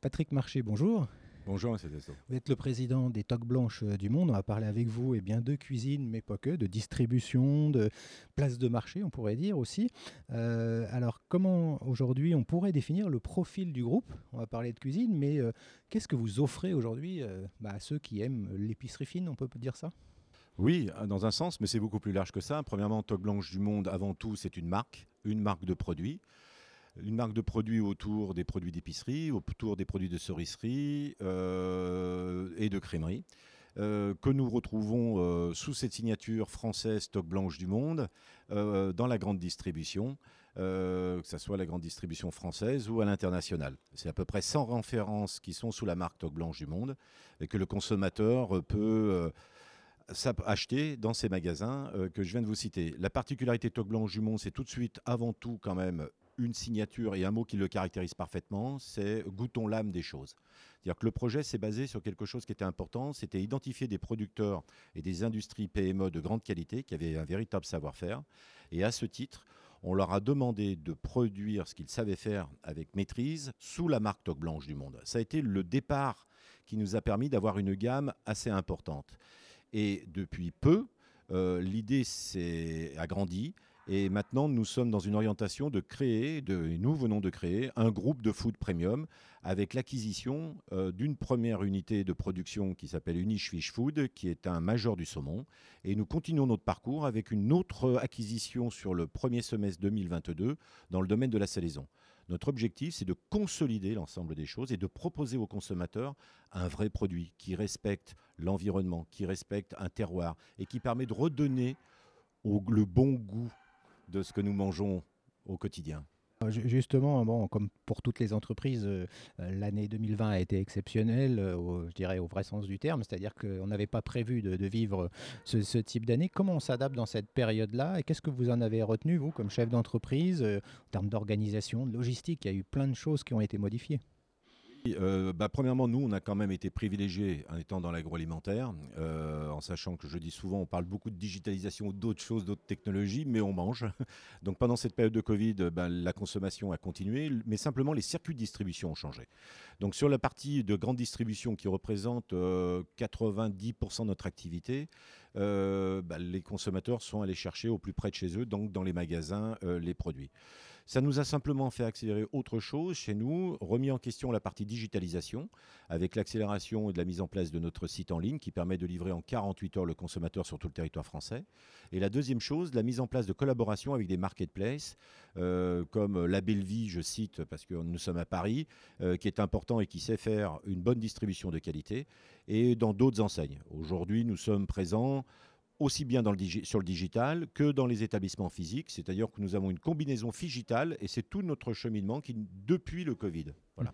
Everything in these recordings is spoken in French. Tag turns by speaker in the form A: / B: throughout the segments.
A: Patrick Marché, bonjour.
B: Bonjour, M. Tessot.
A: Vous êtes le président des Toques Blanches euh, du Monde. On va parler avec vous et eh bien, de cuisine, mais pas que, de distribution, de place de marché, on pourrait dire aussi. Euh, alors, comment aujourd'hui on pourrait définir le profil du groupe? On va parler de cuisine, mais euh, qu'est-ce que vous offrez aujourd'hui bah, à ceux qui aiment l'épicerie fine On peut dire ça?
B: Oui, dans un sens, mais c'est beaucoup plus large que ça. Premièrement, Toques Blanches du Monde, avant tout, c'est une marque, une marque de produits une marque de produits autour des produits d'épicerie, autour des produits de cerisserie euh, et de crémerie. Euh, que nous retrouvons euh, sous cette signature française Stock Blanche du Monde dans la grande distribution, que ce soit la grande distribution française ou à l'international. C'est à peu près 100 références qui sont sous la marque Stock Blanche du Monde et que le consommateur peut acheter dans ces magasins que je viens de vous citer. La particularité Toc Blanche du Monde, c'est tout de suite, avant tout, quand même, une signature et un mot qui le caractérise parfaitement, c'est goûtons l'âme des choses. C'est-à-dire que le projet s'est basé sur quelque chose qui était important, c'était identifier des producteurs et des industries PME de grande qualité qui avaient un véritable savoir-faire. Et à ce titre, on leur a demandé de produire ce qu'ils savaient faire avec maîtrise sous la marque Toc Blanche du Monde. Ça a été le départ qui nous a permis d'avoir une gamme assez importante. Et depuis peu, euh, l'idée s'est agrandie. Et maintenant, nous sommes dans une orientation de créer, de, nous venons de créer un groupe de food premium avec l'acquisition euh, d'une première unité de production qui s'appelle Unish Fish Food, qui est un major du saumon. Et nous continuons notre parcours avec une autre acquisition sur le premier semestre 2022 dans le domaine de la salaison. Notre objectif, c'est de consolider l'ensemble des choses et de proposer aux consommateurs un vrai produit qui respecte l'environnement, qui respecte un terroir et qui permet de redonner le bon goût de ce que nous mangeons au quotidien.
A: Euh, justement, comme pour toutes les entreprises, euh, euh, l'année 2020 a été exceptionnelle, je dirais au vrai sens du terme, c'est-à-dire qu'on n'avait pas prévu de, vivre ce, ce type d'année. Comment on s'adapte dans cette période-là et qu'est-ce que vous en avez retenu, vous, comme chef d'entreprise, en termes d'organisation, de logistique? Il y a eu plein de choses qui ont été modifiées.
B: Euh, bah, premièrement, nous, on a quand même été privilégiés en étant dans l'agroalimentaire, euh, en sachant que je dis souvent, on parle beaucoup de digitalisation, d'autres choses, d'autres technologies, mais on mange. Donc pendant cette période de Covid, bah, la consommation a continué, mais simplement les circuits de distribution ont changé. Donc sur la partie de grande distribution qui représente 90% euh, de notre activité, bah, les consommateurs sont allés chercher au plus près de chez eux, donc dans les magasins, les produits. Ça nous a simplement fait accélérer autre chose chez nous, remis en question la partie digitalisation, avec l'accélération et de la mise en place de notre site en ligne qui permet de livrer en 48 heures le consommateur sur tout le territoire français. Et la deuxième chose, la mise en place de collaboration avec des marketplaces, euh, comme La Belle je cite, parce que nous sommes à Paris, euh, qui est important et qui sait faire une bonne distribution de qualité, et dans d'autres enseignes. Aujourd'hui, nous sommes présents aussi bien sur le digital que dans les établissements physiques, c'est-à-dire que nous avons une combinaison digitale et c'est tout notre cheminement qui, depuis le Covid. Voilà.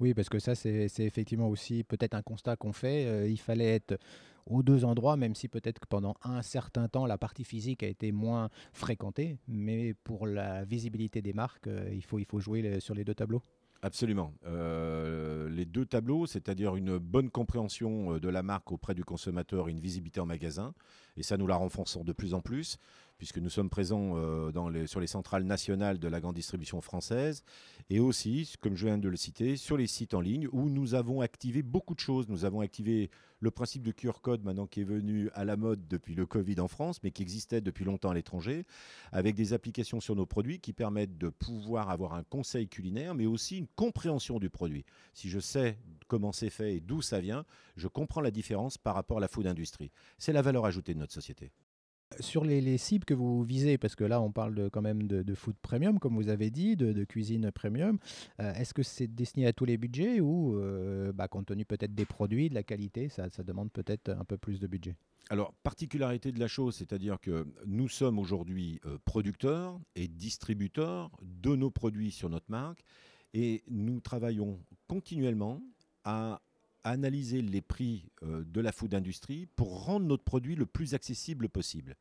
A: Oui, parce que ça, c'est effectivement aussi peut-être un constat qu'on fait. Euh, il fallait être aux deux endroits, même si peut-être que pendant un certain temps, la partie physique a été moins fréquentée, mais pour la visibilité des marques, euh, il, faut, il faut jouer sur les deux tableaux.
B: Absolument. Euh, les deux tableaux, c'est-à-dire une bonne compréhension de la marque auprès du consommateur et une visibilité en magasin, et ça nous la renforçons de plus en plus puisque nous sommes présents euh, sur les centrales nationales de la grande distribution française, et aussi, comme je viens de le citer, sur les sites en ligne où nous avons activé beaucoup de choses. Nous avons activé le principe de QR code maintenant qui est venu à la mode depuis le Covid en France, mais qui existait depuis longtemps à l'étranger, avec des applications sur nos produits qui permettent de pouvoir avoir un conseil culinaire, mais aussi une compréhension du produit. Si je sais comment c'est fait et d'où ça vient, je comprends la différence par rapport à la food industrie. C'est la valeur ajoutée de notre société.
A: Sur les, cibles que vous visez, parce que là on parle de, quand même de, food premium, comme vous avez dit, de, cuisine premium, euh, est-ce que c'est destiné à tous les budgets ou, euh, bah, compte tenu peut-être des produits, de la qualité, ça, demande peut-être un peu plus de budget?
B: Alors, particularité de la chose, c'est-à-dire que nous sommes aujourd'hui euh, producteurs et distributeurs de nos produits sur notre marque et nous travaillons continuellement à analyser les prix euh, de la food industrie pour rendre notre produit le plus accessible possible.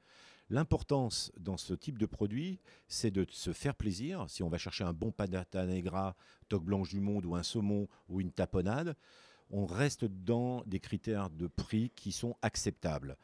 B: L'importance dans ce type de produit, c'est de se faire plaisir. Si on va chercher un bon panata negra, toque blanche du monde ou un saumon ou une tapenade, on reste dans des critères de prix qui sont acceptables.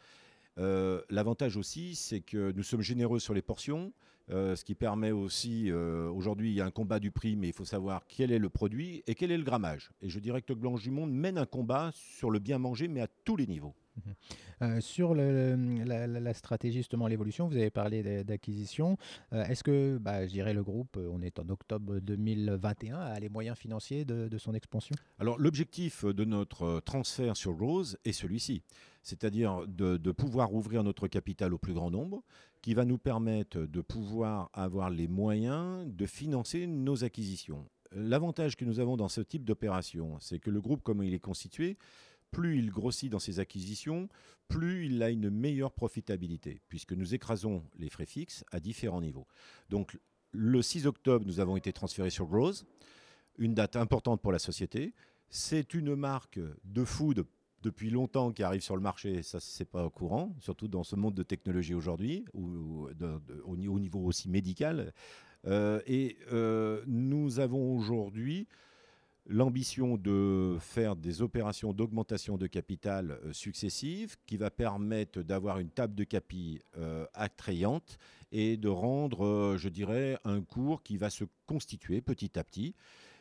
B: L'avantage aussi, c'est que nous sommes généreux sur les portions. Euh, ce qui permet aussi, euh, aujourd'hui, il y a un combat du prix, mais il faut savoir quel est le produit et quel est le grammage. Et je dirais que Blanche du Monde mène un combat sur le bien manger, mais à tous les niveaux.
A: Mhm. Euh, sur la, stratégie, justement, l'évolution, vous avez parlé d'acquisition. Est-ce que, bah, je dirais, le groupe, on est en octobre 2021, a les moyens financiers de, de son expansion?
B: Alors, l'objectif de notre transfert sur Rose est celui-ci c'est-à-dire de, pouvoir ouvrir notre capital au plus grand nombre, qui va nous permettre de pouvoir avoir les moyens de financer nos acquisitions. L'avantage que nous avons dans ce type d'opération, c'est que le groupe, comme il est constitué, plus il grossit dans ses acquisitions, plus il a une meilleure profitabilité, puisque nous écrasons les frais fixes à différents niveaux. Donc le 6 octobre, nous avons été transférés sur Growth, une date importante pour la société. C'est une marque de food depuis longtemps qui arrive sur le marché, ça c'est pas courant, surtout dans ce monde de technologie aujourd'hui, ou, au, niveau aussi médical. Euh, et euh, nous avons aujourd'hui l'ambition de faire des opérations d'augmentation de capital euh, successives qui va permettre d'avoir une table de capi attrayante et de rendre, je dirais, un cours qui va se constituer petit à petit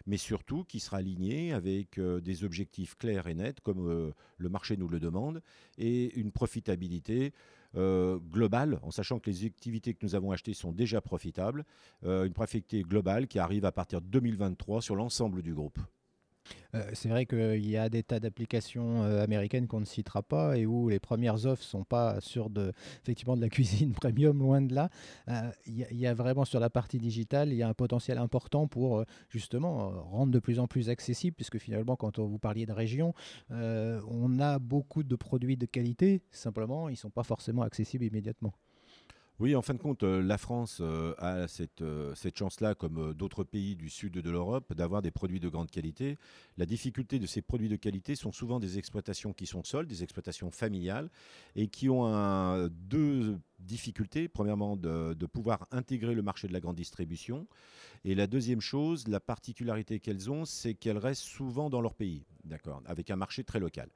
B: mais surtout qui sera aligné avec euh, des objectifs clairs et nets, comme euh, le marché nous le demande, et une profitabilité euh, globale, en sachant que les activités que nous avons achetées sont déjà profitables, une profitabilité globale qui arrive à partir de 2023 sur l'ensemble du groupe.
A: Euh, c'est vrai qu'il y a des tas d'applications euh, américaines qu'on ne citera pas et où les premières offres sont pas sur de, effectivement de la cuisine premium, loin de là. Euh, il y, a vraiment sur la partie digitale, il y a un potentiel important pour justement rendre de plus en plus accessible, puisque finalement, quand vous parliez de région, on a beaucoup de produits de qualité, simplement, ils ne sont pas forcément accessibles immédiatement.
B: Oui, en fin de compte, euh, la France euh, a cette, euh, cette chance-là, comme d'autres pays du sud de l'Europe, d'avoir des produits de grande qualité. La difficulté de ces produits de qualité sont souvent des exploitations qui sont seules, des exploitations familiales, et qui ont un, deux difficultés. Premièrement, de, pouvoir intégrer le marché de la grande distribution. Et la deuxième chose, la particularité qu'elles ont, c'est qu'elles restent souvent dans leur pays, d'accord, avec un marché très local.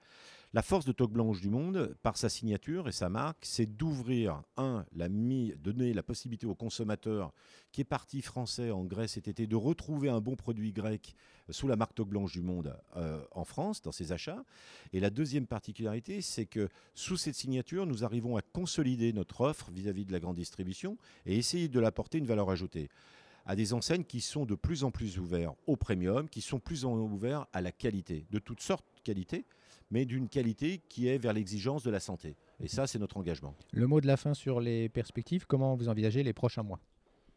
B: La force de Toque Blanche du Monde, par sa signature et sa marque, c'est d'ouvrir, un, la donner la possibilité aux consommateurs qui est parti français en Grèce cet été de retrouver un bon produit grec sous la marque Toque Blanche du Monde euh, en France, dans ses achats. Et la deuxième particularité, c'est que sous cette signature, nous arrivons à consolider notre offre vis-à-vis -vis de la grande distribution et essayer de l'apporter une valeur ajoutée à des enseignes qui sont de plus en plus ouvertes au premium, qui sont plus en ouverts à la qualité, de toutes sortes de qualités, mais d'une qualité qui est vers l'exigence de la santé. Et ça, c'est notre engagement.
A: Le mot de la fin sur les perspectives, comment vous envisagez les prochains mois?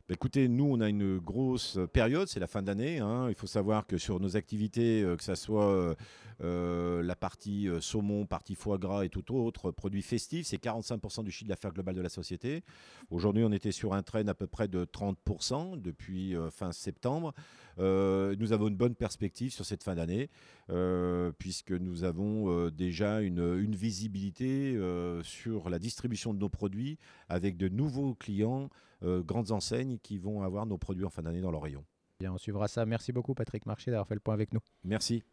B: Bah, Écoutez, nous, on a une grosse période, c'est la fin d'année. Hein. Il faut savoir que sur nos activités, euh, que ce soit euh, euh, la partie saumon, partie foie gras et tout autre produit festif, c'est 45% du chiffre d'affaires global de la société. Aujourd'hui, on était sur un train à peu près de 30% depuis fin septembre. nous avons une bonne perspective sur cette fin d'année, puisque nous avons déjà une, une visibilité sur la distribution de nos produits avec de nouveaux clients, grandes enseignes qui vont avoir nos produits en fin d'année dans leur rayon.
A: Bien, on suivra ça. Merci beaucoup Patrick Marché d'avoir fait le point avec nous.
B: Merci.